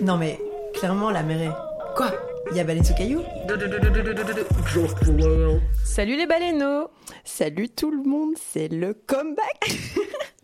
Non mais, clairement, la mer est... Quoi Il y a Baleine sous caillou Salut les baleineaux Salut tout le monde, c'est le comeback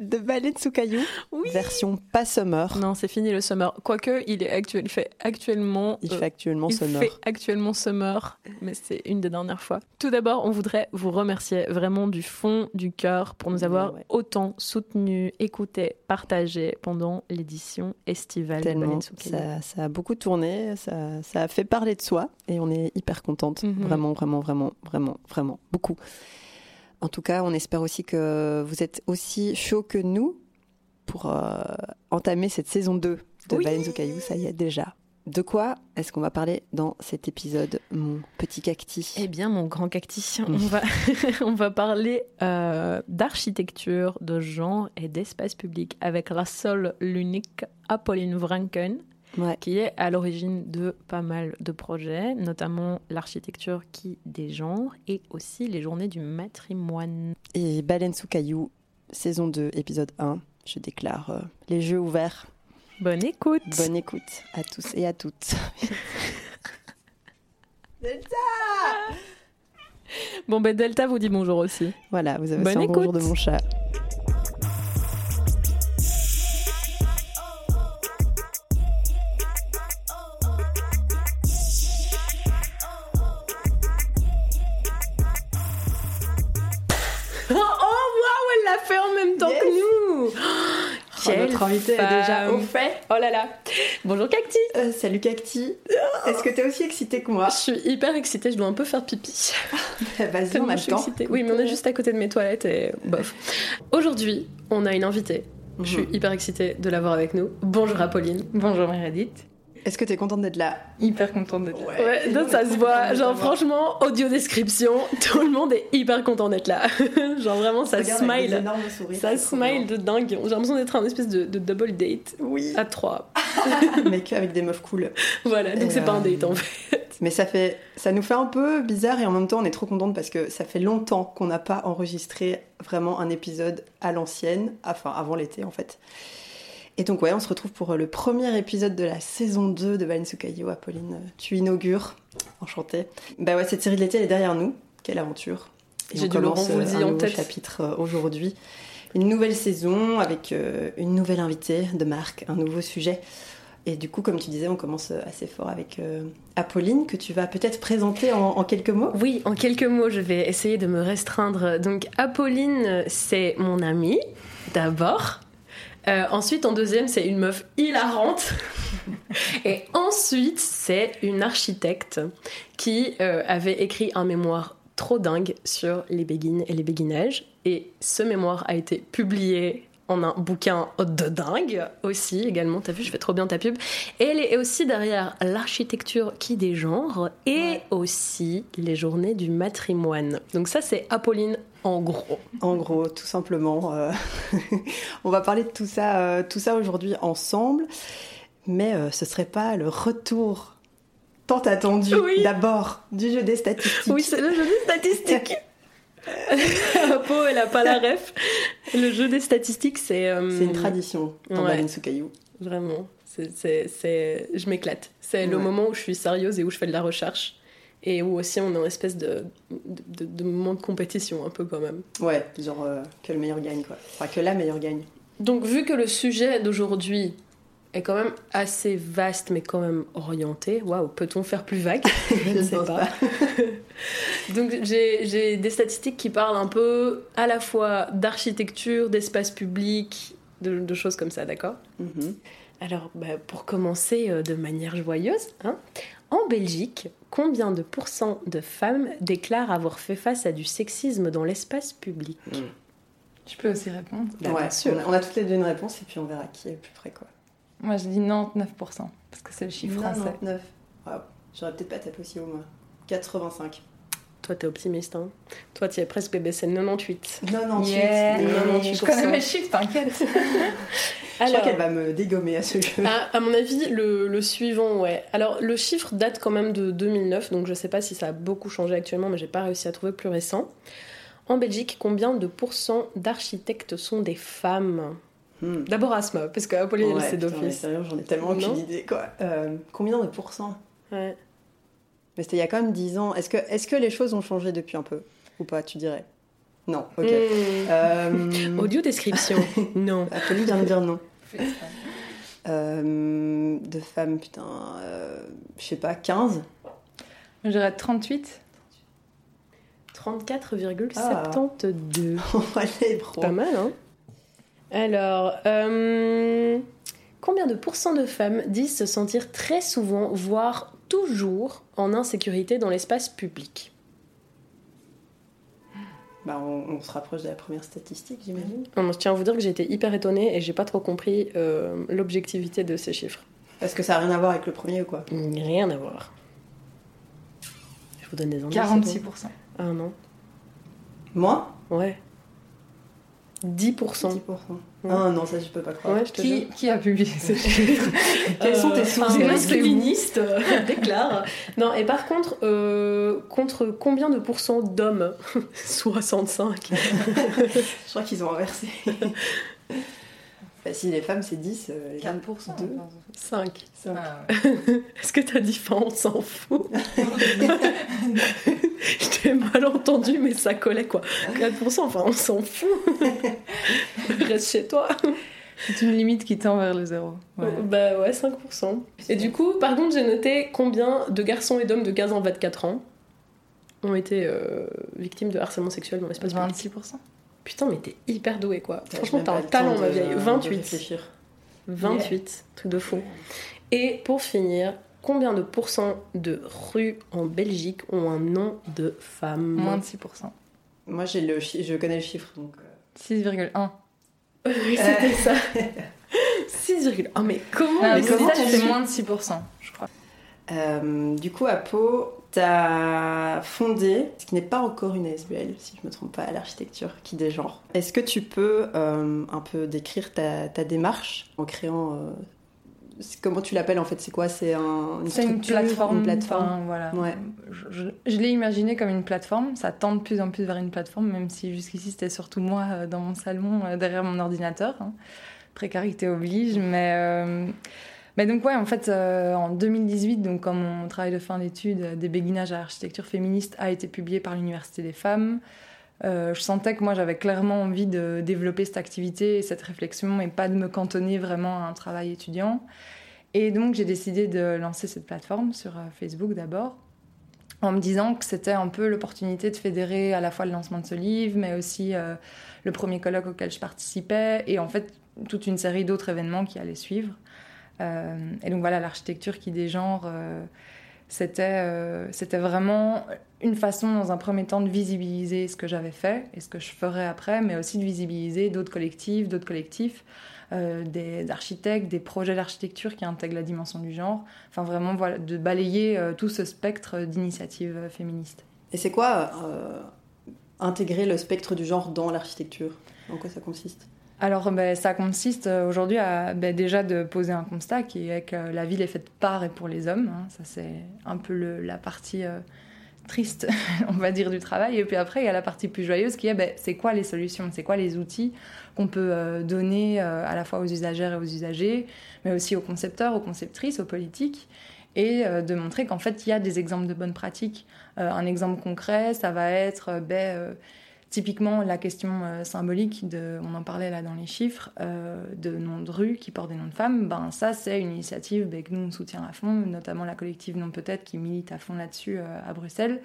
de Baleine sous caillou, Oui version pas summer. Non, c'est fini le summer. Quoique, il, est actuel, il fait actuellement... Il euh, fait actuellement il summer. fait actuellement summer, mais c'est une des dernières fois. Tout d'abord, on voudrait vous remercier vraiment du fond du cœur pour nous avoir Ouais. autant soutenus, écoutés, partagés pendant l'édition estivale de Baleine sous caillou. ça, ça a beaucoup tourné, ça, ça a fait parler de soi et on est hyper contente. Mhm. Vraiment, vraiment, vraiment, vraiment, vraiment, beaucoup. En tout cas, on espère aussi que vous êtes aussi chaud que nous pour euh, entamer cette saison 2 de Oui. Caillou. Ça y est déjà. De quoi est-ce qu'on va parler dans cet épisode, mon petit cacti? Eh bien, mon grand cacti, on va, on va parler euh, d'architecture, de genre et d'espace public avec la seule, l'unique Apolline Vranken, Ouais. qui est à l'origine de pas mal de projets, notamment l'architecture qui des genres et aussi les journées du matrimoine. Et Baleine sous caillou, saison 2, épisode 1. Je déclare euh, les jeux ouverts. Bonne écoute Bonne écoute à tous et à toutes. Bon, ben Delta vous dit bonjour aussi. Voilà, vous avez Bonne un bonjour écoute. de mon chat. Notre invité est déjà au fait. Oh là là. Bonjour Cacti. Euh, salut Cacti. Est-ce que t'es aussi excitée que moi? Je suis hyper excitée, je dois un peu faire pipi. Vas-y, on a je le suis temps. excitée. Oui, mais on est juste à côté de mes toilettes et bof. Aujourd'hui, on a une invitée. Je suis Mhm. hyper excitée de l'avoir avec nous. Bonjour Apolline. Bonjour Meredith. Est-ce que t'es contente d'être là Hyper contente d'être là. Ouais, donc ça se voit. Genre franchement, audio description, tout le monde est hyper content d'être là. Genre vraiment, ça smile. Ça smile de dingue. J'ai l'impression d'être un espèce de, de double date Oui. à trois. Mais qu'avec des meufs cool. Voilà, donc c'est pas un euh, date en fait. Mais ça fait, ça nous fait un peu bizarre et en même temps on est trop contente parce que ça fait longtemps qu'on n'a pas enregistré vraiment un épisode à l'ancienne, enfin avant l'été en fait. Et donc ouais, on se retrouve pour le premier épisode de la saison 2 de caillou. Apolline, tu inaugures. Enchantée. Bah ouais, cette série de l'été elle est derrière nous. Quelle aventure. Et J'ai on du commence, Laurent euh, un en nouveau tête. chapitre euh, aujourd'hui. Une nouvelle saison avec euh, une nouvelle invitée de marque, un nouveau sujet. Et du coup, comme tu disais, on commence euh, assez fort avec euh, Apolline, que tu vas peut-être présenter en, en quelques mots. Oui, en quelques mots, je vais essayer de me restreindre. Donc, Apolline, c'est mon amie, d'abord. Euh, ensuite, en deuxième, c'est une meuf hilarante. Et ensuite, c'est une architecte qui euh, avait écrit un mémoire trop dingue sur les béguines et les béguinages. Et ce mémoire a été publié en un bouquin de dingue aussi également. T'as vu, je fais trop bien ta pub. Et elle est aussi derrière l'architecture qui dégenre et Ouais. aussi les journées du matrimoine. Donc ça, c'est Apolline en gros. En gros, tout simplement. euh, on va parler de tout ça, euh, tout ça aujourd'hui ensemble. Mais euh, ce serait pas le retour tant attendu Oui. d'abord du jeu des statistiques. Oui, c'est le jeu des statistiques. Elle a pas la ref. Le jeu des statistiques, c'est... euh, C'est une tradition dans Ouais. Sous caillou. Vraiment. C'est, c'est, c'est- Je m'éclate. C'est le moment où je suis sérieuse et où je fais de la recherche. Et où aussi on est en espèce de, de, de- de moment de compétition un peu quand même. Ouais, genre euh, que le meilleur gagne quoi. Enfin que la meilleure gagne. Donc vu que le sujet d'aujourd'hui est quand même assez vaste mais quand même orienté, waouh, peut-on faire plus vague? Je ne sais pas. Donc j'ai des statistiques qui parlent un peu à la fois d'architecture, d'espace public, de, de choses comme ça, d'accord? Mhm. Alors, bah, pour commencer euh, de manière joyeuse, hein, en Belgique, combien de pourcents de femmes déclarent avoir fait face à du sexisme dans l'espace public Je peux aussi répondre. Bah, ouais, bien sûr. On a, on a toutes les deux une réponse et puis on verra qui est le plus près quoi. Moi, je dis 99%, parce que c'est le chiffre français. 99. Waouh. J'aurais peut-être pas tapé aussi haut moi. 85. Toi, t'es optimiste, hein Toi, tu es presque bébé, c'est 98. 98. Yeah, non, non, je 98%. connais mes chiffres, t'inquiète. Je crois Alors, qu'elle va me dégommer à ce jeu. à, à mon avis, le, le suivant, ouais. Alors, le chiffre date quand même de 2009, donc je sais pas si ça a beaucoup changé actuellement, mais j'ai pas réussi à trouver plus récent. En Belgique, combien de pourcents d'architectes sont des femmes? Hmm. D'abord Asma, parce que Apolline, elle, Ouais, c'est d'office. sérieux, j'en ai tellement aucune idée, quoi. Euh, combien de pourcents? Ouais. Mais c'était il y a quand même 10 ans. Est-ce que, est que les choses ont changé depuis un peu? Ou pas, tu dirais? Non, ok. Hmm. Euh, Audio description. non. Apolline vient de dire non. Euh, de femmes, putain, euh, je sais pas, 15 Je dirais 38. 34,72. Allez, bro. Pas mal, hein Alors, euh, combien de pourcents de femmes disent se sentir très souvent, voire toujours, en insécurité dans l'espace public Bah, on, on se rapproche de la première statistique, j'imagine. Non, Je tiens à vous dire que j'ai été hyper étonnée et j'ai pas trop compris euh, l'objectivité de ces chiffres. Parce que ça a rien à voir avec le premier ou quoi Rien à voir. Je vous donne des indices. c'est 46%. bon Ah non. Moi? Ouais. 10%. 10%. Ah non, ça je peux pas croire. Ouais, je te Qui, a publié ce chiffre Quelles sont tes Euh, sources un de masculiniste euh, déclare. Non, et par contre, euh, contre combien de pourcents d'hommes? 65. Je crois qu'ils ont inversé. Bah, si les femmes c'est 10, euh, les hommes 4%. deux. 5. Ça. Ah, Est-ce que t'as dit fin, on s'en fout Je t'ai mal entendu, mais ça collait quoi. 4%, enfin on s'en fout. Reste chez toi. C'est une limite qui tend vers le zéro. Ouais. Bah ouais, 5%. Et du coup, par contre, j'ai noté combien de garçons et d'hommes de 15 ans 24 ans ont été euh, victimes de harcèlement sexuel dans l'espace public. 26%. Putain, mais t'es hyper doué quoi. Franchement, t'as un talent, ma vieille. de 28. réfléchir. 28, truc de fou. Et pour finir, combien de pourcents de rues en Belgique ont un nom de femme? Moins de 6%. Moi j'ai le je connais le chiffre donc. euh, 6,1. Oui, c'était ça. 6, oh mais comment Ah, mais comment ça, c'est moins de 6%, je crois. Euh, du coup, à Pau, t'as fondé, ce qui n'est pas encore une ASBL, si je me trompe pas, à l'architecture qui dégenre. Est-ce que tu peux euh, un peu décrire ta, ta démarche en créant. euh, comment tu l'appelles en fait C'est quoi? C'est un, une C'est une plateforme. Une plateforme. enfin, voilà. Ouais. Je, je- je l'ai imaginé comme une plateforme. Ça tend de plus en plus vers une plateforme, même si jusqu'ici c'était surtout moi euh, dans mon salon, derrière mon ordinateur. hein. Précarité oblige. Mais, mais donc, ouais, en fait, euh, en 2018, donc, quand mon travail de fin d'études euh, des béguinages à l'architecture féministe a été publié par l'Université des femmes, euh, je sentais que moi j'avais clairement envie de développer cette activité et cette réflexion et pas de me cantonner vraiment à un travail étudiant. Et donc j'ai décidé de lancer cette plateforme sur Facebook d'abord, en me disant que c'était un peu l'opportunité de fédérer à la fois le lancement de ce livre, mais aussi le premier colloque auquel je participais, et en fait toute une série d'autres événements qui allaient suivre. Euh, et donc voilà, l'architecture qui dégenre, euh, c'était euh, c'était vraiment une façon dans un premier temps de visibiliser ce que j'avais fait et ce que je ferais après, mais aussi de visibiliser d'autres collectifs, d'autres collectifs, euh, des architectes, des projets d'architecture qui intègrent la dimension du genre. Enfin vraiment voilà, de balayer tout ce spectre d'initiatives féministes. Et c'est quoi intégrer le spectre du genre dans l'architecture? En quoi ça consiste? Alors, ben, ça consiste euh, aujourd'hui à ben, déjà de poser un constat qui est que la ville est faite par et pour les hommes. hein. Ça, c'est un peu le- la partie euh, triste, on va dire, du travail. Et puis après, il y a la partie plus joyeuse qui est ben, c'est quoi les solutions, c'est quoi les outils qu'on peut euh, donner à la fois aux usagères et aux usagers, mais aussi aux concepteurs, aux conceptrices, aux politiques. Et de montrer qu'en fait, il y a des exemples de bonnes pratiques. Un exemple concret, ça va être Typiquement, la question euh, symbolique, on en parlait là dans les chiffres, euh, de noms de rue qui portent des noms de femmes, ben, ça c'est une initiative ben, que nous on soutient à fond, notamment la collective Non Peut-être qui milite à fond là-dessus euh, à Bruxelles.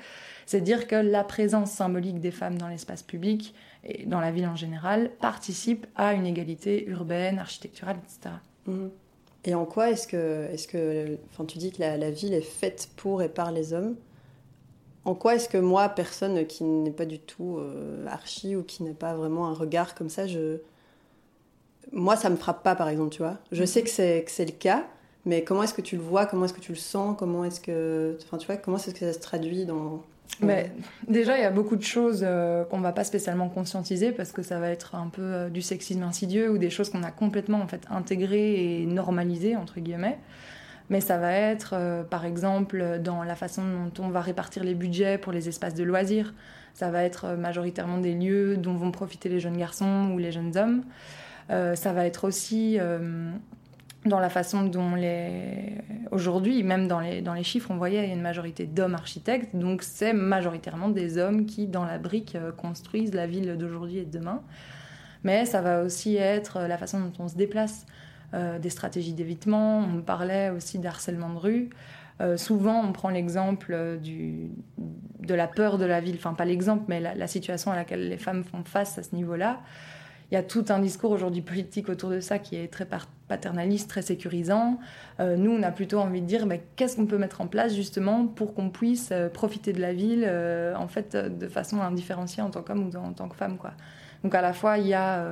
C'est dire que la présence symbolique des femmes dans l'espace public et dans la ville en général participe à une égalité urbaine, architecturale, etc. Mhm. Et en quoi est-ce que, est-ce que, tu dis que la ville est faite pour et par les hommes? En quoi est-ce que moi, personne qui n'est pas du tout euh, archi ou qui n'a pas vraiment un regard comme ça, je, moi, ça me frappe pas, par exemple, tu vois. Je sais que c'est que c'est le cas, mais comment est-ce que tu le vois? Comment est-ce que tu le sens? Comment est-ce que, enfin, tu vois, comment est-ce que ça se traduit dans Mais déjà, il y a beaucoup de choses euh, qu'on va pas spécialement conscientiser parce que ça va être un peu euh, du sexisme insidieux ou des choses qu'on a complètement en fait intégrées et normalisées entre guillemets. Mais ça va être, euh, par exemple, dans la façon dont on va répartir les budgets pour les espaces de loisirs. Ça va être euh, majoritairement des lieux dont vont profiter les jeunes garçons ou les jeunes hommes. ça va être aussi dans la façon dont les... Aujourd'hui, même dans les, dans les chiffres, on voyait il y a une majorité d'hommes architectes, donc c'est majoritairement des hommes qui, dans la brique, construisent la ville d'aujourd'hui et de demain. Mais ça va aussi être la façon dont on se déplace, des stratégies d'évitement, on parlait aussi d'harcèlement de rue. Euh, souvent, on prend l'exemple de la peur de la ville, enfin pas l'exemple, mais la, situation à laquelle les femmes font face à ce niveau-là. Il y a tout un discours aujourd'hui politique autour de ça qui est très paternaliste, très sécurisant. Euh, nous, on a plutôt envie de dire bah, qu'est-ce qu'on peut mettre en place justement pour qu'on puisse euh, profiter de la ville en fait de façon indifférenciée en tant qu'homme ou en tant que femme. Quoi. Donc à la fois, il y a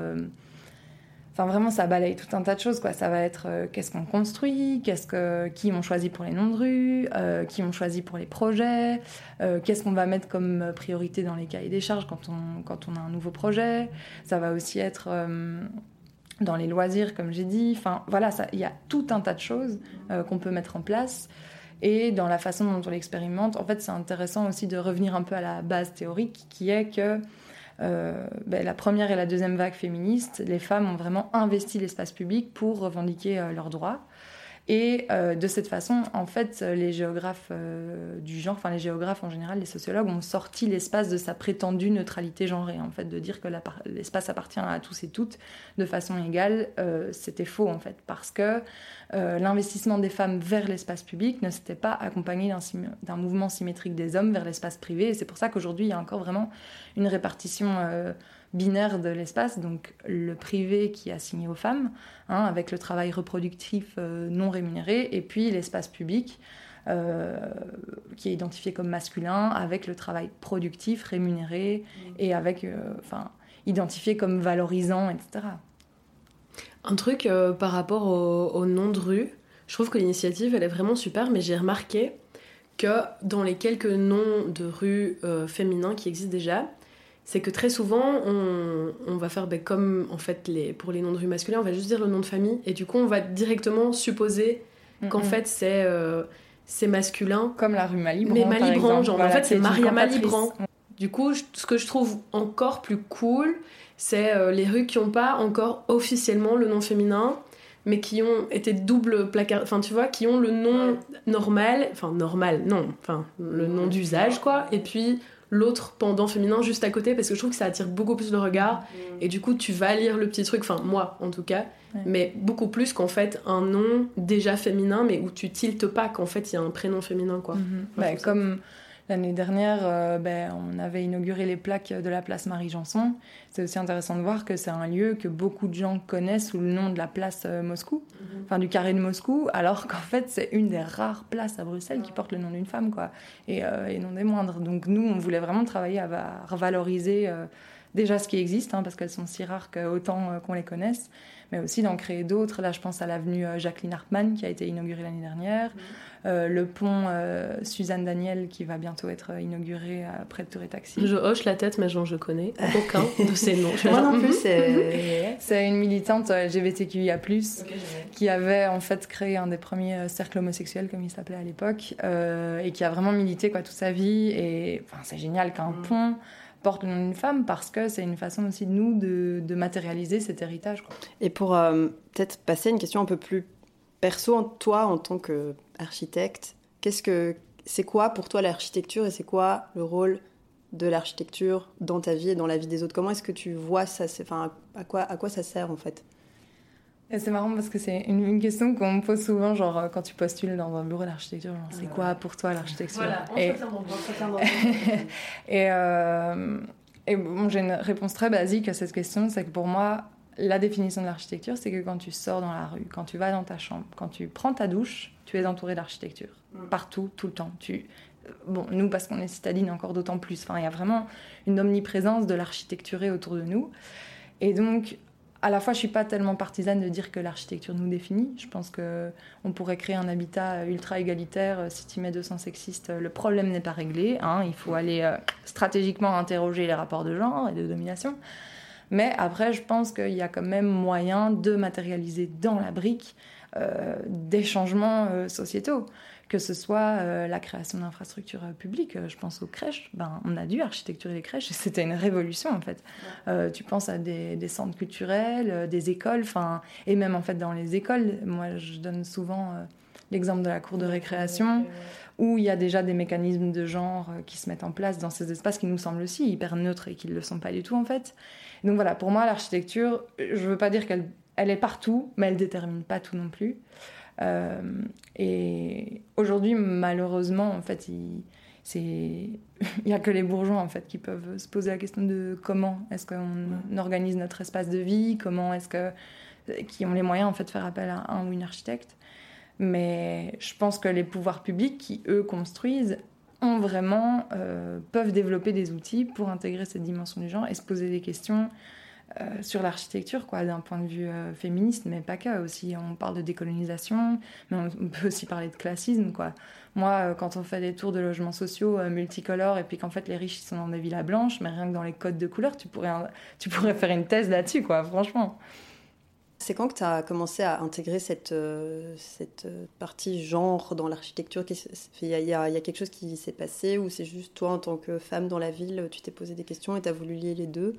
Enfin, vraiment, ça balaye tout un tas de choses. Quoi. Ça va être euh, qu'est-ce qu'on construit, qu'est-ce que, qui on choisit pour les noms de rue, euh, qui on choisit pour les projets, euh, qu'est-ce qu'on va mettre comme priorité dans les cahiers des charges quand on, quand on a un nouveau projet. Ça va aussi être dans les loisirs, comme j'ai dit. Enfin, voilà, il y a tout un tas de choses qu'on peut mettre en place. Et dans la façon dont on l'expérimente, en fait, c'est intéressant aussi de revenir un peu à la base théorique qui est que euh, ben, la première et la deuxième vague féministe, les femmes ont vraiment investi l'espace public pour revendiquer euh, leurs droits. Et euh, de cette façon, en fait, les géographes du genre, enfin les géographes en général, les sociologues ont sorti l'espace de sa prétendue neutralité genrée, en fait, de dire que l'espace appartient à tous et toutes de façon égale, c'était faux en fait, parce que l'investissement des femmes vers l'espace public ne s'était pas accompagné d'un mouvement symétrique des hommes vers l'espace privé. Et c'est pour ça qu'aujourd'hui, il y a encore vraiment une répartition euh, binaire de l'espace, donc le privé qui est assigné aux femmes, hein, avec le travail reproductif euh, non rémunéré, et puis l'espace public. Euh, qui est identifié comme masculin avec le travail productif rémunéré mmh. et avec enfin identifié comme valorisant etc un truc par rapport au, nom de rue je trouve que l'initiative elle est vraiment super mais j'ai remarqué que dans les quelques noms de rues féminins qui existent déjà c'est que très souvent, on, va faire ben, comme en fait les, pour les noms de rue masculins, on va juste dire le nom de famille et du coup, on va directement supposer qu'en fait c'est euh, c'est masculin. Comme la rue Malibran. Mais Malibran, genre en fait c'est Maria Malibran. Du coup, ce que je trouve encore plus cool, c'est euh, les rues qui n'ont pas encore officiellement le nom féminin, mais qui ont été double placard, enfin tu vois, qui ont le nom normal, enfin normal, non, enfin le nom d'usage quoi, et puis l'autre pendant féminin juste à côté parce que je trouve que ça attire beaucoup plus le regard mm. et du coup tu vas lire le petit truc, enfin moi en tout cas, mais beaucoup plus qu'en fait un nom déjà féminin mais où tu tiltes pas qu'en fait il y a un prénom féminin quoi. Bah, comme L'année dernière, euh, ben, on avait inauguré les plaques de la place Marie-Janson. C'est aussi intéressant de voir que c'est un lieu que beaucoup de gens connaissent sous le nom de la place euh, Moscou, mhm. enfin du carré de Moscou, alors qu'en fait c'est une des rares places à Bruxelles qui porte le nom d'une femme, quoi, et, euh, et, non des moindres. Donc nous, on voulait vraiment travailler à revaloriser déjà ce qui existe, hein, parce qu'elles sont si rares qu'autant qu'on les connaisse, mais aussi d'en créer d'autres. Là, je pense à l'avenue Jacqueline Hartmann qui a été inaugurée l'année dernière. Euh, le pont euh, Suzanne Daniel qui va bientôt être inauguré près de Tour et Taxi. Je hoche la tête, mais je connais aucun de ces noms. Moi non plus, c'est... une militante LGBTQIA+, qui avait en fait créé un des premiers cercles homosexuels, comme il s'appelait à l'époque, euh, et qui a vraiment milité quoi, toute sa vie. Et enfin, c'est génial qu'un mm. pont porte le nom d'une femme parce que c'est une façon aussi de nous de, matérialiser cet héritage. Et pour peut-être passer à une question un peu plus perso, toi en tant que architecte, qu'est-ce que c'est quoi pour toi l'architecture et c'est quoi le rôle de l'architecture dans ta vie et dans la vie des autres? Comment est-ce que tu vois ça? Enfin, à quoi, à quoi ça sert en fait? C'est marrant parce que c'est une, question qu'on me pose souvent, genre quand tu postules dans un bureau d'architecture, c'est quoi pour toi l'architecture Voilà, et, et, euh, et bon, j'ai une réponse très basique à cette question, c'est que pour moi, la définition de l'architecture, c'est que quand tu sors dans la rue, quand tu vas dans ta chambre, quand tu prends ta douche, tu es entouré d'architecture. Mm. Partout, tout le temps. Tu... Euh, bon, nous, parce qu'on est citadine, encore d'autant plus. Enfin, il y a vraiment une omniprésence de l'architecturé autour de nous. Et donc, à la fois, je suis pas tellement partisane de dire que l'architecture nous définit. Je pense que on pourrait créer un habitat ultra égalitaire. Euh, si tu mets 200 sexistes, le problème n'est pas réglé. Hein. Il faut aller euh, stratégiquement interroger les rapports de genre et de domination. Mais après, je pense qu'il y a quand même moyen de matérialiser dans la brique des changements sociétaux que ce soit euh, la création d'infrastructures euh, publiques, euh, je pense aux crèches, ben, on a dû architecturer les crèches et c'était une révolution en fait. tu penses à des, centres culturels, des écoles, enfin, et même en fait dans les écoles, moi je donne souvent l'exemple de la cour de récréation où il y a déjà des mécanismes de genre qui se mettent en place dans ces espaces qui nous semblent aussi hyper neutres et qui ne le sont pas du tout en fait. Donc voilà, pour moi l'architecture, je ne veux pas dire qu'elle elle est partout, mais elle détermine pas tout non plus. Euh, et aujourd'hui, malheureusement, en fait, il n'y a que les bourgeois en fait qui peuvent se poser la question de comment est-ce qu'on organise notre espace de vie, comment est-ce que qui ont les moyens en fait de faire appel à un ou une architecte. Mais je pense que les pouvoirs publics qui eux construisent ont vraiment euh, peuvent développer des outils pour intégrer cette dimension du genre et se poser des questions euh, sur l'architecture, quoi, d'un point de vue euh, féministe, mais pas que. Aussi, on parle de décolonisation, mais on peut aussi parler de classisme, quoi. Moi, euh, quand on fait des tours de logements sociaux multicolores et puis qu'en fait les riches sont dans des villas blanches, mais rien que dans les codes de couleurs, tu pourrais, tu pourrais faire une thèse là-dessus, quoi, franchement. C'est quand que tu as commencé à intégrer cette, cette partie genre dans l'architecture Il y, y, a quelque chose qui s'est passé ou c'est juste toi en tant que femme dans la ville, tu t'es posé des questions et tu as voulu lier les deux?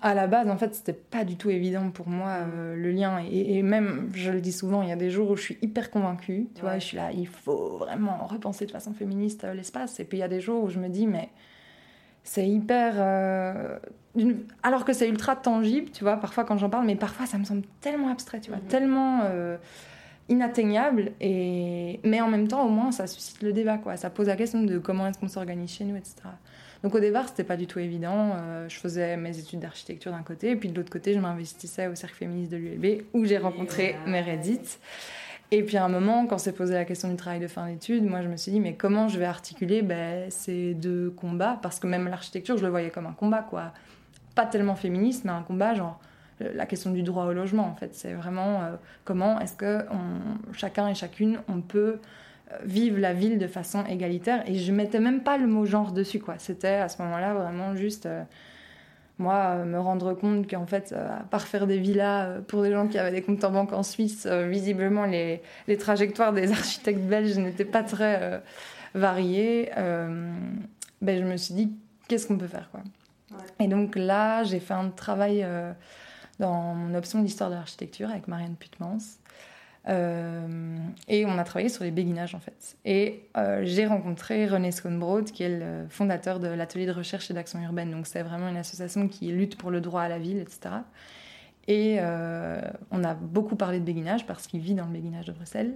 À la base, en fait, c'était pas du tout évident pour moi euh, le lien. Et, même, je le dis souvent, il y a des jours où je suis hyper convaincue. Tu vois, je suis là, il faut vraiment repenser de façon féministe euh, l'espace. Et puis il y a des jours où je me dis, mais c'est hyper. Euh, alors que c'est ultra tangible, tu vois, parfois quand j'en parle, mais parfois ça me semble tellement abstrait, tu vois, mhm. tellement inatteignable. Et... Mais en même temps, au moins, ça suscite le débat, quoi. Ça pose la question de comment est-ce qu'on s'organise chez nous, etc. Donc au départ, c'était pas du tout évident. Euh, je faisais mes études d'architecture d'un côté, et puis de l'autre côté, je m'investissais au cercle féministe de l'ULB, où j'ai rencontré Meredith. Et puis à un moment, quand s'est posé la question du travail de fin d'études, moi je me suis dit, mais comment je vais articuler ben, ces deux combats? Parce que même l'architecture, je le voyais comme un combat, quoi. Pas tellement féministe, mais un combat genre la question du droit au logement, en fait. C'est vraiment euh, comment est-ce que chacun et chacune, on peut vivent la ville de façon égalitaire. Et je mettais même pas le mot genre dessus, quoi. C'était à ce moment-là vraiment juste, euh, moi, me rendre compte qu'en fait, euh, à part faire des villas euh, pour des gens qui avaient des comptes en banque en Suisse, visiblement, les, les, trajectoires des architectes belges n'étaient pas très variées. ben, je me suis dit, qu'est-ce qu'on peut faire, quoi. Et donc là, j'ai fait un travail dans mon option d'histoire de l'architecture avec Marianne Putmans. Euh, et on a travaillé sur les béguinages en fait. Et euh, j'ai rencontré René Schoenbrod, qui est le fondateur de l'atelier de recherche et d'action urbaine. Donc c'est vraiment une association qui lutte pour le droit à la ville, etc. Et euh, on a beaucoup parlé de béguinage parce qu'il vit dans le béguinage de Bruxelles.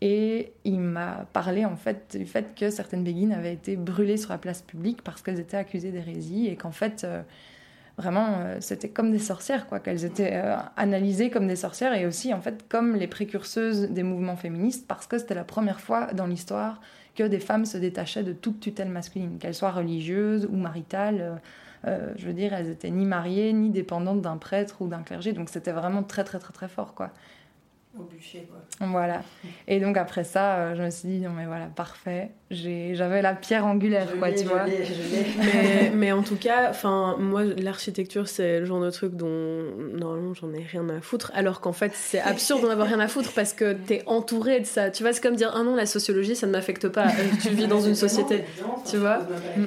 Et il m'a parlé en fait du fait que certaines béguines avaient été brûlées sur la place publique parce qu'elles étaient accusées d'hérésie et qu'en fait vraiment, euh, c'était comme des sorcières, quoi, qu'elles étaient euh, analysées comme des sorcières et aussi, en fait, comme les précurseuses des mouvements féministes, parce que c'était la première fois dans l'histoire que des femmes se détachaient de toute tutelle masculine, qu'elles soient religieuses ou maritales. Euh, je veux dire, elles étaient ni mariées, ni dépendantes d'un prêtre ou d'un clergé, donc c'était vraiment très, très, très, très fort, quoi au bûcher, quoi. Voilà. Et donc après ça, euh, je me suis dit, non mais voilà, parfait. J'avais la pierre angulaire, quoi, tu vois. mais, mais, en tout cas, moi, l'architecture, c'est le genre de truc dont, normalement, j'en ai rien à foutre. Alors qu'en fait, c'est absurde d'en avoir rien à foutre parce que t'es entouré de ça. Tu vois, c'est comme dire, ah non, la sociologie, ça ne m'affecte pas. Euh, tu vis dans une société, tu vois?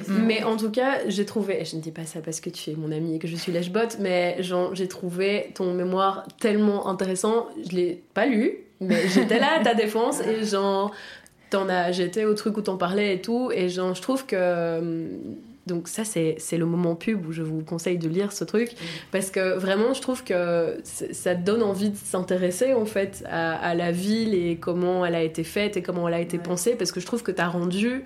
Mais en tout cas, j'ai trouvé, et je ne dis pas ça parce que tu es mon ami et que je suis lèche-botte, mais j'ai trouvé ton mémoire tellement intéressant. Je l'ai pas lu, mais j'étais là à ta défense et genre, t'en as, j'étais au truc où t'en parlais et tout, et genre, je trouve que. Euh, donc ça, c'est, le moment pub où je vous conseille de lire ce truc, parce que vraiment, je trouve que ça donne envie de s'intéresser, en fait, à, la ville et comment elle a été faite et comment elle a été pensée, parce que je trouve que t'as rendu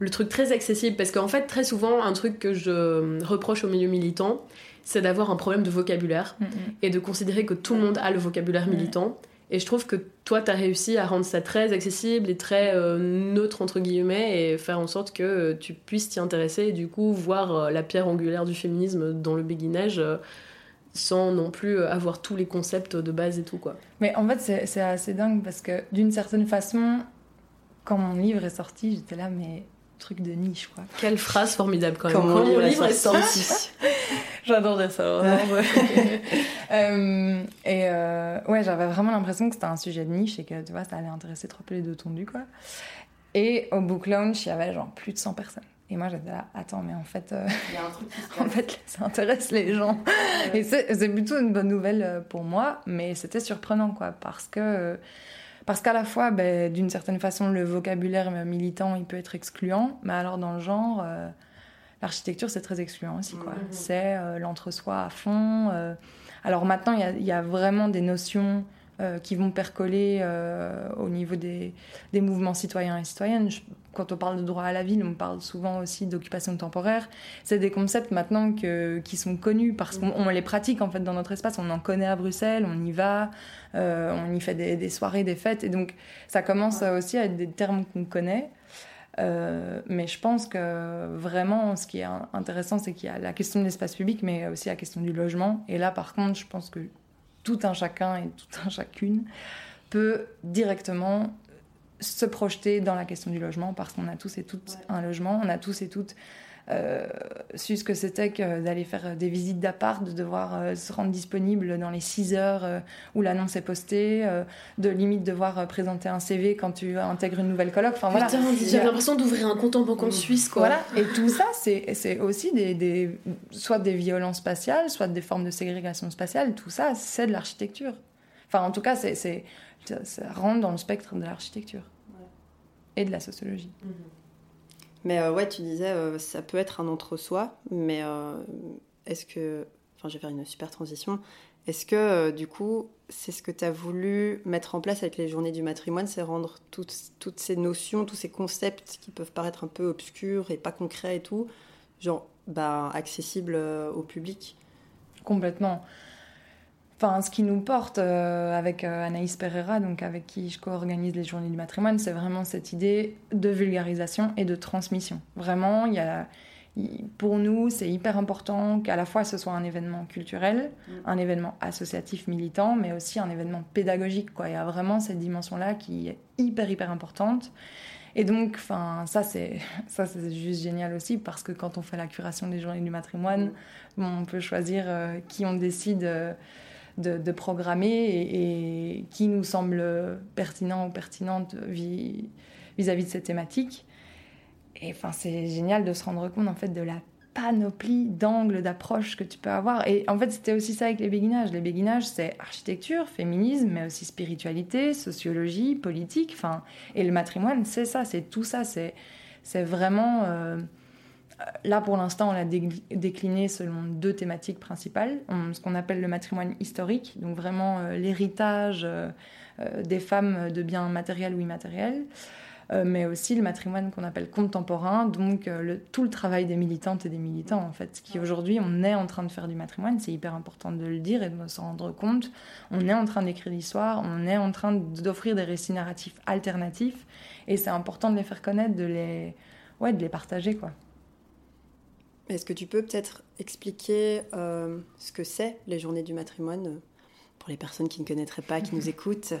le truc très accessible, parce qu'en fait, très souvent, un truc que je reproche au milieu militant, c'est d'avoir un problème de vocabulaire, et de considérer que tout le monde a le vocabulaire militant, et je trouve que toi, tu as réussi à rendre ça très accessible et très euh, neutre, entre guillemets, et faire en sorte que euh, tu puisses t'y intéresser et du coup voir euh, la pierre angulaire du féminisme dans le béguinage sans non plus avoir tous les concepts de base et tout, quoi. Mais en fait, c'est assez dingue parce que d'une certaine façon, quand mon livre est sorti, j'étais là, mais truc de niche, quoi. Quelle phrase formidable quand même. Comme Quand mon livre est sorti. J'adore dire ça. vraiment. Euh, et euh, ouais, j'avais vraiment l'impression que c'était un sujet de niche et que tu vois, ça allait intéresser trop peu les deux tondus, quoi. Et au book launch, il y avait genre plus de 100 personnes. Et moi, j'étais là, attends, mais en fait, euh, Il y a un truc qui se en fait, ça intéresse les gens. Et c'est c'est plutôt une bonne nouvelle pour moi, mais c'était surprenant, quoi, parce que. Parce qu'à la fois, ben, d'une certaine façon, le vocabulaire militant, il peut être excluant, mais alors dans le genre, euh, l'architecture, c'est très excluant aussi. quoi. Mhm. C'est euh, l'entre-soi à fond. euh. Alors maintenant, il y a- il y, a vraiment des notions euh, qui vont percoler euh, au niveau des, des mouvements citoyens et citoyennes. Je- quand on parle de droit à la ville, on parle souvent aussi d'occupation temporaire. C'est des concepts maintenant que, qui sont connus parce qu'on on les pratique en fait dans notre espace. On en connaît à Bruxelles, on y va, euh, on y fait des, des soirées, des fêtes. Et donc ça commence aussi à être des termes qu'on connaît. Euh, mais je pense que vraiment, ce qui est in- intéressant, c'est qu'il y a la question de l'espace public, mais aussi la question du logement. Et là, par contre, je pense que tout un chacun et tout un chacune peut directement se projeter dans la question du logement parce qu'on a tous et toutes Ouais. un logement, on a tous et toutes su ce que c'était que d'aller faire des visites d'appart, de devoir euh, se rendre disponible dans les 6 heures euh, où l'annonce est postée, euh, de limite devoir euh, présenter un CV quand tu intègres une nouvelle coloc. Enfin voilà. Putain, j'avais l'impression d'ouvrir un compte en banque en Mm. Suisse, quoi. voilà, et tout ça, c'est aussi des, des, soit des violences spatiales, soit des formes de ségrégation spatiale. Tout ça, c'est de l'architecture. Enfin, en tout cas, c'est ça, ça rentre dans le spectre de l'architecture et de la sociologie. Mais euh, ouais, tu disais, euh, ça peut être un entre-soi, mais euh, est-ce que. Enfin, je vais faire une super transition. Est-ce que, du coup, c'est ce que tu as voulu mettre en place avec les journées du matrimoine, c'est rendre toutes, toutes ces notions, tous ces concepts qui peuvent paraître un peu obscurs et pas concrets et tout, genre, bah, accessibles au public? Complètement. Enfin, ce qui nous porte euh, avec euh, Anaïs Pereira, donc avec qui je co-organise les Journées du matrimoine, c'est vraiment cette idée de vulgarisation et de transmission. Vraiment, il y a, pour nous, c'est hyper important qu'à la fois ce soit un événement culturel, Mm. un événement associatif militant, mais aussi un événement pédagogique. Quoi. Il y a vraiment cette dimension-là qui est hyper, hyper importante. Et donc, enfin, ça c'est ça c'est juste génial aussi parce que quand on fait la curation des journées du matrimoine, bon, on peut choisir euh, qui on décide euh, de, programmer et, qui nous semble pertinent ou pertinente vis- vis-à-vis de cette thématique. Et enfin, c'est génial de se rendre compte en fait de la panoplie d'angles d'approche que tu peux avoir. Et en fait, c'était aussi ça avec les béguinages. Les béguinages, c'est architecture, féminisme, mais aussi spiritualité, sociologie, politique. Enfin, et le matrimoine, c'est ça, c'est tout ça. C'est, c'est vraiment. euh, Là, pour l'instant, on l'a dé- décliné selon deux thématiques principales. On- ce qu'on appelle le matrimoine historique, donc vraiment euh, l'héritage euh, euh, des femmes de biens matériels ou immatériels, euh, mais aussi le matrimoine qu'on appelle contemporain, donc euh, le- tout le travail des militantes et des militants, en fait, qui aujourd'hui, on est en train de faire du matrimoine, c'est hyper important de le dire et de s'en rendre compte. On est en train d'écrire l'histoire, on est en train d'offrir des récits narratifs alternatifs, et c'est important de les faire connaître, de les, ouais, de les partager, quoi. Est-ce que tu peux peut-être expliquer euh, ce que c'est les journées du matrimoine euh, pour les personnes qui ne connaîtraient pas, qui nous écoutent?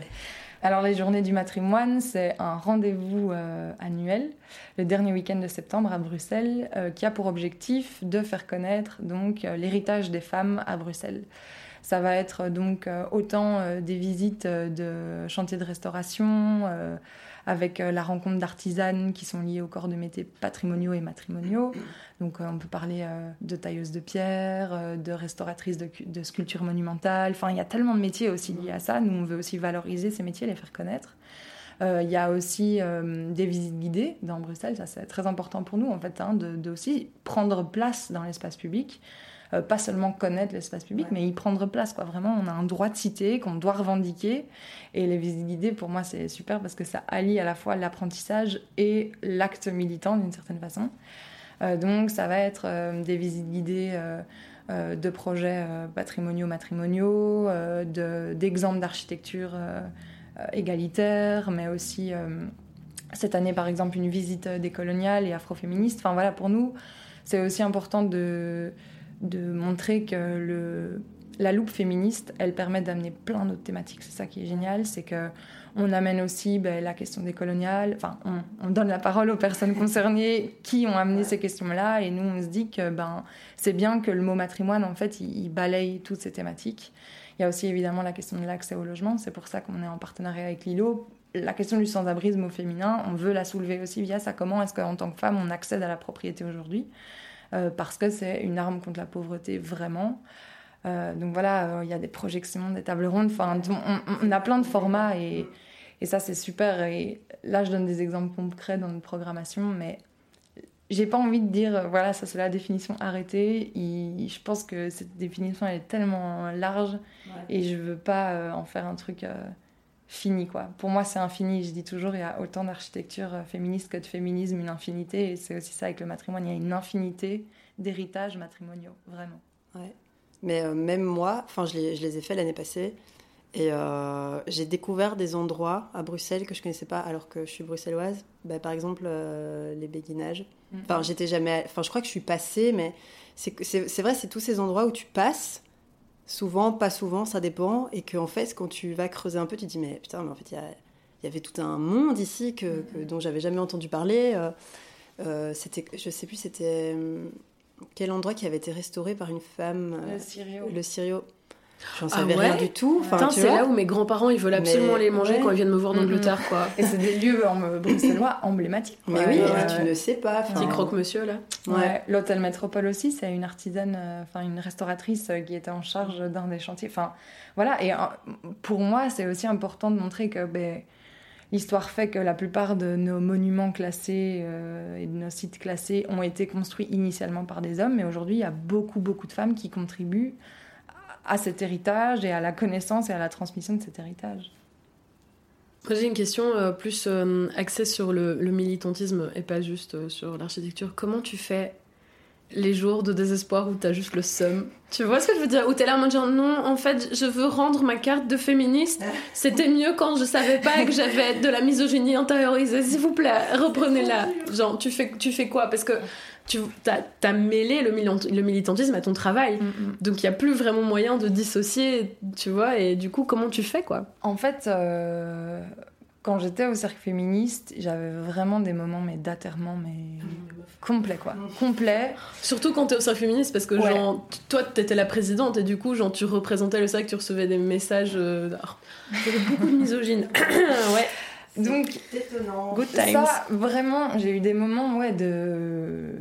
Alors les journées du matrimoine, c'est un rendez-vous euh, annuel, le dernier week-end de septembre à Bruxelles, euh, qui a pour objectif de faire connaître donc l'héritage des femmes à Bruxelles. Ça va être donc autant des visites de chantiers de restauration, avec euh, la rencontre d'artisanes qui sont liées au corps de métier patrimoniaux et matrimoniaux. Donc euh, on peut parler euh, de tailleuses de pierre, de restauratrices de, cu- de sculptures monumentales. Enfin, il y a tellement de métiers aussi liés à ça. Nous, on veut aussi valoriser ces métiers, les faire connaître. Il y a aussi des visites guidées dans Bruxelles, ça c'est très important pour nous en fait, hein, de aussi prendre place dans l'espace public. Euh, pas seulement connaître l'espace public, Ouais. mais y prendre place. Quoi. Vraiment, on a un droit de citer qu'on doit revendiquer. Et les visites guidées, pour moi, c'est super parce que ça allie à la fois l'apprentissage et l'acte militant d'une certaine façon. Euh, donc, ça va être euh, des visites guidées euh, de projets euh, patrimoniaux, matrimoniaux, euh, de- d'exemples d'architecture égalitaire, mais aussi cette année, par exemple, une visite décoloniale et afroféministe. Enfin, voilà, pour nous, c'est aussi important de, de montrer que le, la loupe féministe, elle permet d'amener plein d'autres thématiques. C'est ça qui est génial, c'est que on amène aussi ben, la question des coloniales. Enfin, on, donne la parole aux personnes concernées qui ont amené ces questions-là, et nous, on se dit que ben c'est bien que le mot matrimoine, en fait, il, balaye toutes ces thématiques. Il y a aussi évidemment la question de l'accès au logement. C'est pour ça qu'on est en partenariat avec Lilo. La question du sans-abrisme au féminin, on veut la soulever aussi via ça. Comment est-ce qu'en tant que femme, on accède à la propriété aujourd'hui? Euh, Parce que c'est une arme contre la pauvreté, vraiment. Euh, donc voilà, euh, il y a des projections, des tables rondes, enfin, on, a plein de formats et, et ça c'est super. Et là, je donne des exemples concrets dans notre programmation, mais j'ai pas envie de dire, voilà, ça c'est la définition arrêtée. je pense que cette définition elle est tellement large et je veux pas en faire un truc fini, quoi. Pour moi, c'est infini. Je dis toujours, il y a autant d'architecture féministe que de féminisme, une infinité. Et c'est aussi ça avec le matrimoine, il y a une infinité d'héritages matrimoniaux, vraiment. Ouais. Mais euh, même moi, enfin, je, je, les ai fait l'année passée. Et euh, j'ai découvert des endroits à Bruxelles que je connaissais pas alors que je suis bruxelloise. Bah, par exemple, euh, les béguinages. Mm. Enfin, j'étais jamais. Enfin, je crois que je suis passée, mais c'est vrai, c'est tous ces endroits où tu passes. Souvent, pas souvent, ça dépend. Et qu'en fait, quand tu vas creuser un peu, tu te dis, mais putain, mais en fait, il y, y, avait tout un monde ici que, mm. que dont j'avais jamais entendu parler. c'était, je sais plus, c'était quel endroit qui avait été restauré par une femme Le Syrio. Le Syrio. J'en savais ah rien du tout. Enfin, c'est là où mes grands-parents ils veulent absolument les manger quand ils viennent me voir d'Angleterre, quoi. Et c'est des lieux en bruxellois emblématiques. Mais oui, tu ne sais pas. Petit croque-monsieur là. Ouais. L'hôtel Métropole aussi, c'est une artisane, euh, enfin une restauratrice euh, qui était en charge d'un des chantiers. Enfin, voilà. Et euh, pour moi, c'est aussi important de montrer que ben, L'histoire fait que la plupart de nos monuments classés euh, et de nos sites classés ont été construits initialement par des hommes, mais aujourd'hui, il y a beaucoup, beaucoup de femmes qui contribuent à cet héritage et à la connaissance et à la transmission de cet héritage. J'ai une question euh, plus euh, axée sur le, militantisme et pas juste sur l'architecture. Comment tu fais les jours de désespoir où t'as juste le seum? Tu vois ce que je veux dire? Où t'es là en mode genre non, en fait, je veux rendre ma carte de féministe. C'était mieux quand je savais pas que j'avais de la misogynie intériorisée. S'il vous plaît, reprenez-la. Genre, tu fais, tu fais quoi? Parce que tu as, mêlé le, le, militantisme à ton travail. Mm, mm. Donc il y a plus vraiment moyen de dissocier, tu vois. Et du coup, comment tu fais quoi? En fait, euh, quand j'étais au cercle féministe, j'avais vraiment des moments mais d'atterrement mais complet quoi, complet. Surtout quand t'es au cercle féministe parce que genre toi t'étais la présidente et du coup genre tu représentais le cercle, tu recevais des messages. Euh, beaucoup de misogynes. ouais. Donc, good times. Ça, vraiment, j'ai eu des moments ouais, de,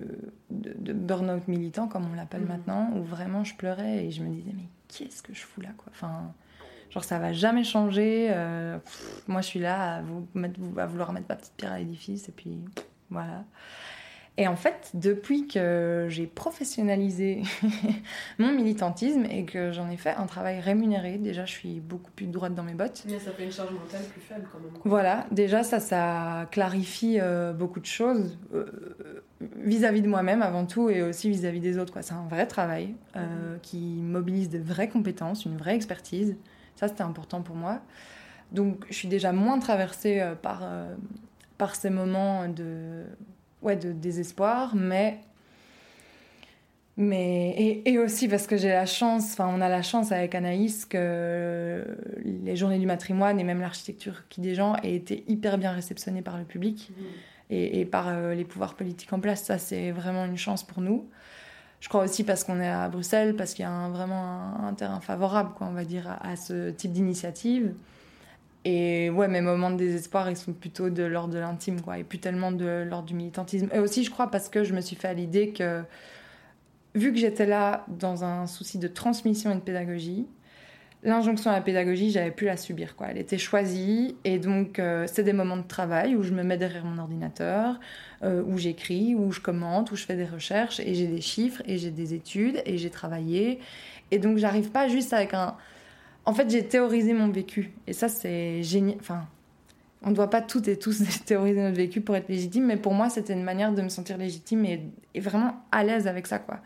de, burn-out militant, comme on l'appelle mm. maintenant, où vraiment je pleurais et je me disais, mais qu'est-ce que je fous là quoi? Enfin, Genre, ça va jamais changer. Euh, moi, je suis là à, vous mettre, à vouloir mettre ma petite pierre à l'édifice, et puis voilà. Et en fait, depuis que j'ai professionnalisé mon militantisme et que j'en ai fait un travail rémunéré, déjà je suis beaucoup plus droite dans mes bottes. Mais ça fait une charge mentale plus faible quand même. Voilà, déjà ça, ça clarifie euh, beaucoup de choses euh, vis-à-vis de moi-même avant tout et aussi vis-à-vis des autres. C'est un vrai travail mhm. qui mobilise de vraies compétences, une vraie expertise. Ça, c'était important pour moi. Donc, je suis déjà moins traversée euh, par, euh, par ces moments de, ouais, de désespoir, mais. Mais, et, et aussi parce que j'ai la chance, enfin on a la chance avec Anaïs que les journées du matrimoine et même l'architecture qui des gens aient été hyper bien réceptionnées par le public mmh. et, et, par euh, les pouvoirs politiques en place. Ça c'est vraiment une chance pour nous. Je crois aussi parce qu'on est à Bruxelles, parce qu'il y a vraiment un, terrain favorable, quoi, on va dire, à, ce type d'initiative. Et ouais, mes moments de désespoir, ils sont plutôt de l'ordre de l'intime, quoi, et plus tellement de l'ordre du militantisme. Et aussi, je crois, parce que je me suis fait à l'idée que, vu que j'étais là dans un souci de transmission et de pédagogie, l'injonction à la pédagogie, j'avais plus la subir. Quoi. Elle était choisie et donc euh, c'est des moments de travail où je me mets derrière mon ordinateur, euh, où j'écris, où je commente, où je fais des recherches et j'ai des chiffres et j'ai des études et j'ai travaillé. Et donc j'arrive pas juste avec un... En fait, j'ai théorisé mon vécu. Et ça c'est génial. Enfin, on ne doit pas toutes et tous théoriser notre vécu pour être légitime, mais pour moi c'était une manière de me sentir légitime et, vraiment à l'aise avec ça, quoi.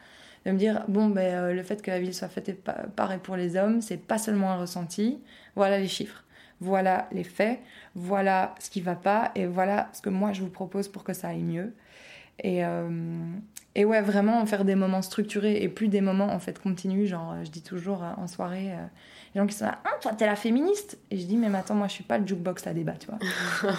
De me dire bon ben euh, le fait que la ville soit faite par et pour les hommes c'est pas seulement un ressenti. Voilà les chiffres. Voilà les faits. Voilà ce qui va pas et voilà ce que moi je vous propose pour que ça aille mieux. Et, euh, ouais, vraiment faire des moments structurés et plus des moments en fait continus. Genre, euh, je dis toujours en soirée, les gens qui sont là, ah, toi t'es la féministe Et je dis, mais attends, moi je suis pas le jukebox à débat, tu vois.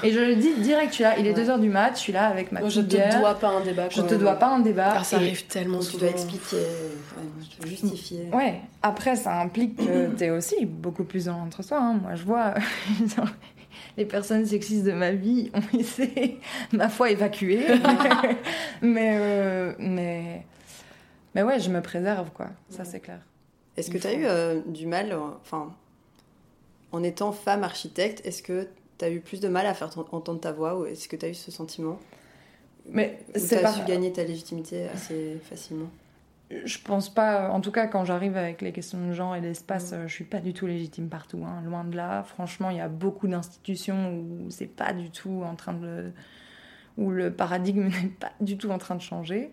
et je le dis direct, je suis là, il est Ouais. 2h du mat, je suis là avec ma Moi, je petite te bière. dois pas un débat. Je te dois pas un débat. Ah, ça arrive tellement tu dois expliquer, ouais, justifier. Ouais, après ça implique que t'es aussi beaucoup plus dans l'entre-soi. hein. Moi je vois les personnes sexistes de ma vie ont été, ma foi, évacuées. mais, euh, mais, mais ouais, je me préserve quoi, ça c'est clair. Est-ce que tu as eu euh, du mal, euh, enfin, en étant femme architecte, est-ce que tu as eu plus de mal à faire ton- entendre ta voix ou est-ce que tu as eu ce sentiment Mais c'est tu pas. as su gagner ta légitimité assez facilement Je pense pas, en tout cas quand j'arrive avec les questions de genre et d'espace, euh, je suis pas du tout légitime partout, hein, loin de là. Franchement, il y a beaucoup d'institutions où c'est pas du tout en train de. où le paradigme n'est pas du tout en train de changer.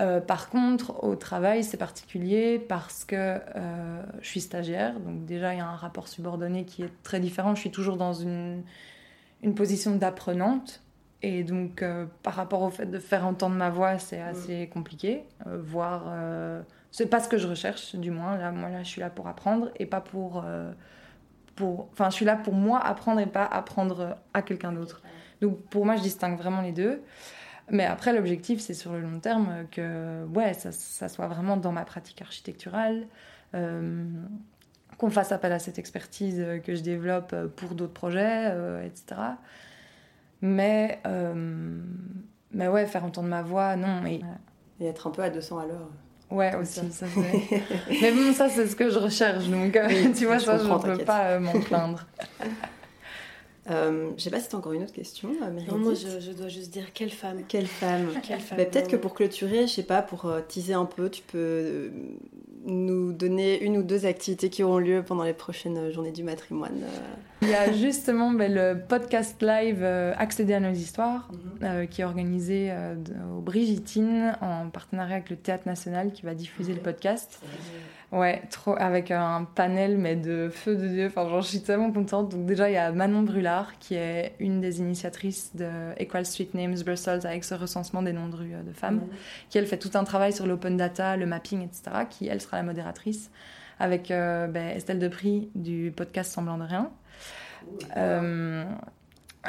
Euh, par contre, au travail, c'est particulier parce que euh, je suis stagiaire, donc déjà il y a un rapport subordonné qui est très différent. Je suis toujours dans une, une position d'apprenante. Et donc, euh, par rapport au fait de faire entendre ma voix, c'est assez compliqué. Voire, c'est pas ce que je recherche, du moins. Là, moi, là, je suis là pour apprendre et pas pour, pour. Enfin, je suis là pour moi apprendre et pas apprendre à quelqu'un d'autre. Donc, pour moi, je distingue vraiment les deux. Mais après, l'objectif, c'est sur le long terme que, ouais, ça, ça soit vraiment dans ma pratique architecturale. euh, qu'on fasse appel à cette expertise que je développe pour d'autres projets, euh, etc. Mais, euh, mais ouais, faire entendre ma voix, non. Et, et être un peu à 200 à l'heure ouais, aussi. ça. Ça, mais bon, ça, c'est ce que je recherche. Donc, euh, Oui, tu vois, ça, je ne peux pas euh, m'en plaindre. euh, Je sais pas si tu as encore une autre question, euh, Meredith Non, moi, je, je dois juste dire quelle femme. Quelle femme Quelle femme. Bah, Peut-être que pour clôturer, je sais pas, pour euh, teaser un peu, tu peux nous donner une ou deux activités qui auront lieu pendant les prochaines journées du matrimoine. Il y a justement ben, le podcast live euh, Accéder à nos histoires, Mhm. euh, qui est organisé euh, au Brigitine en partenariat avec le Théâtre National qui va diffuser le podcast. Ouais, trop, avec un panel mais de feu de Dieu. Enfin, genre, je suis tellement contente. Donc déjà, il y a Manon Brulard qui est une des initiatrices de Equal Street Names Brussels avec ce recensement des noms de rues euh, de femmes, qui elle fait tout un travail sur l'open data, le mapping, etc. Qui elle sera la modératrice avec euh, ben, Estelle Depris du podcast Semblant de rien. Euh,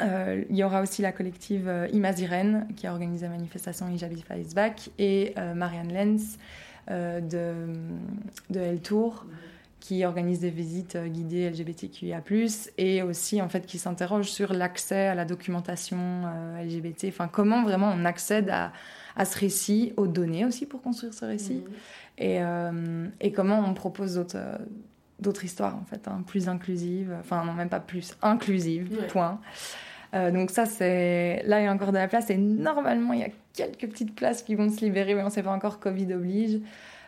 euh, Il y aura aussi la collective Imazirène qui a organisé la manifestation Hijabify is Back et Marianne Lenz de, de El Tour qui organise des visites euh, guidées LGBTQIA+, et aussi en fait qui s'interroge sur l'accès à la documentation euh, LGBT, enfin comment vraiment on accède à, à ce récit, aux données aussi pour construire ce récit, et, euh, et comment on propose d'autres euh, histoires en fait, hein, plus inclusives, enfin non même pas plus, inclusives, Ouais. point. Euh, donc ça c'est là il y a encore de la place et normalement il y a quelques petites places qui vont se libérer mais on sait pas encore Covid oblige.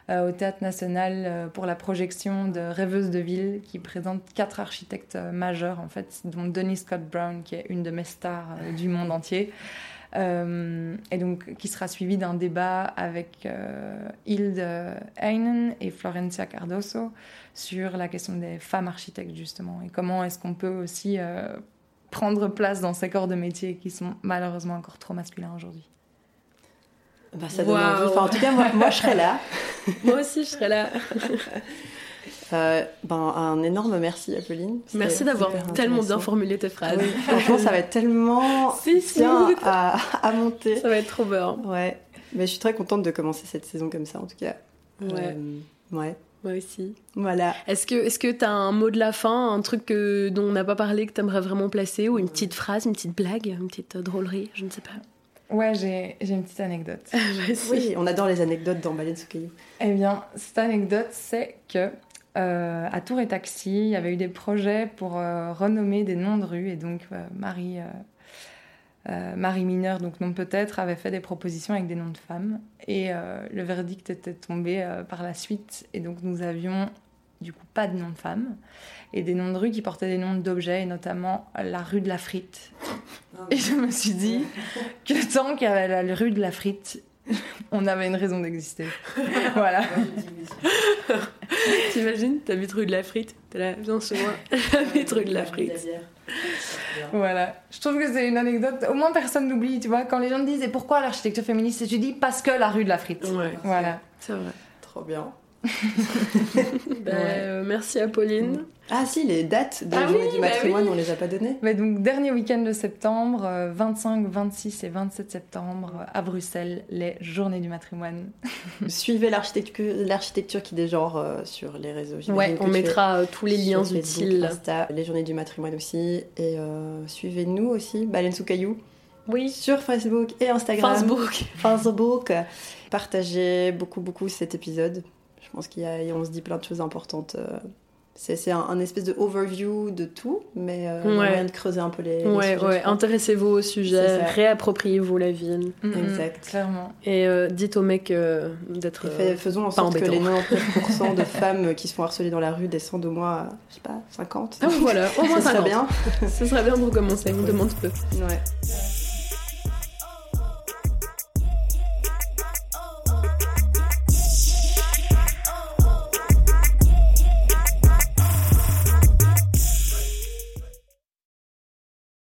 Euh, au Théâtre National euh, pour la projection de Rêveuse de ville qui présente quatre architectes majeurs en fait dont Denis Scott Brown qui est une de mes stars du monde entier. Et donc qui sera suivi d'un débat avec euh, Hilde Heinen et Florencia Cardoso sur la question des femmes architectes justement et comment est-ce qu'on peut aussi prendre place dans ces corps de métier qui sont malheureusement encore trop masculins aujourd'hui. Bah, ça donne Waouh. envie. Enfin, en tout cas, moi, moi, je serai là. Moi aussi, je serais là. Euh, ben, un énorme merci, Apolline. Merci d'avoir tellement bien formulé tes phrases. Oui, franchement, ça va être tellement Si, bien à, à monter. Ça va être trop bien. Ouais, mais je suis très contente de commencer cette saison comme ça, en tout cas. Ouais, Euh, ouais, moi aussi. voilà. Est-ce que est-ce que t'as un mot de la fin, un truc que, dont on n'a pas parlé que t'aimerais vraiment placer, ou une petite phrase, une petite blague, une petite euh, drôlerie, je ne sais pas. Ouais, j'ai j'ai une petite anecdote. Oui, on adore les anecdotes dans Baleine sous caillou. Eh bien, cette anecdote, c'est que euh, à Tour et Taxi, il y avait eu des projets pour euh, renommer des noms de rues, et donc euh, Marie, euh, Marie Mineur, donc nom peut-être, avait fait des propositions avec des noms de femmes, et euh, le verdict était tombé euh, par la suite, et donc nous avions du coup pas de nom de femmes, et des noms de rues qui portaient des noms d'objets, et notamment la rue de la frite. Et je me suis dit que tant qu'il y avait la rue de la frite, on avait une raison d'exister. voilà. T'imagines T'habites rue de la frite T'es là, viens chez moi. J'habite rue de la frite. Voilà. Je trouve que c'est une anecdote. Au moins, personne n'oublie, tu vois. Quand les gens me disent et pourquoi l'architecture féministe, et je dis parce que la rue de la frite. Ouais, Voilà. c'est vrai. Trop bien. Ben, euh, merci Apolline. Ah si, les dates de la Ah oui, du bah matrimoine, oui. on les a pas données. Mais donc, dernier week-end de septembre, euh, 25, 26 et 27 septembre, euh, à Bruxelles, les journées du matrimoine. Suivez l'architecture, qui dégenre euh, sur les réseaux. Ouais, on mettra euh, tous les es liens sur Facebook, utiles. Insta, les journées du matrimoine aussi. Et euh, suivez-nous aussi, Baleine sous caillou, Oui. sur Facebook et Instagram. Facebook. Facebook. Partagez beaucoup, beaucoup cet épisode. Je pense qu'il y a, on se dit plein de choses importantes. euh, C'est, c'est un, un espèce de overview de tout, mais euh, Ouais. moyen de creuser un peu les, les Ouais, sujets, ouais. Intéressez-vous au sujet, réappropriez-vous la ville. Exact. Clairement. Et euh, dites aux mecs euh, d'être. Euh, faisons en pas sorte que les embêtant. 99% de femmes qui se font harceler dans la rue descendent au moins, à, je sais pas, 50. Ah voilà, au moins Ça serait 50. bien. Ce serait bien pour commencer, on demande peu. Ouais.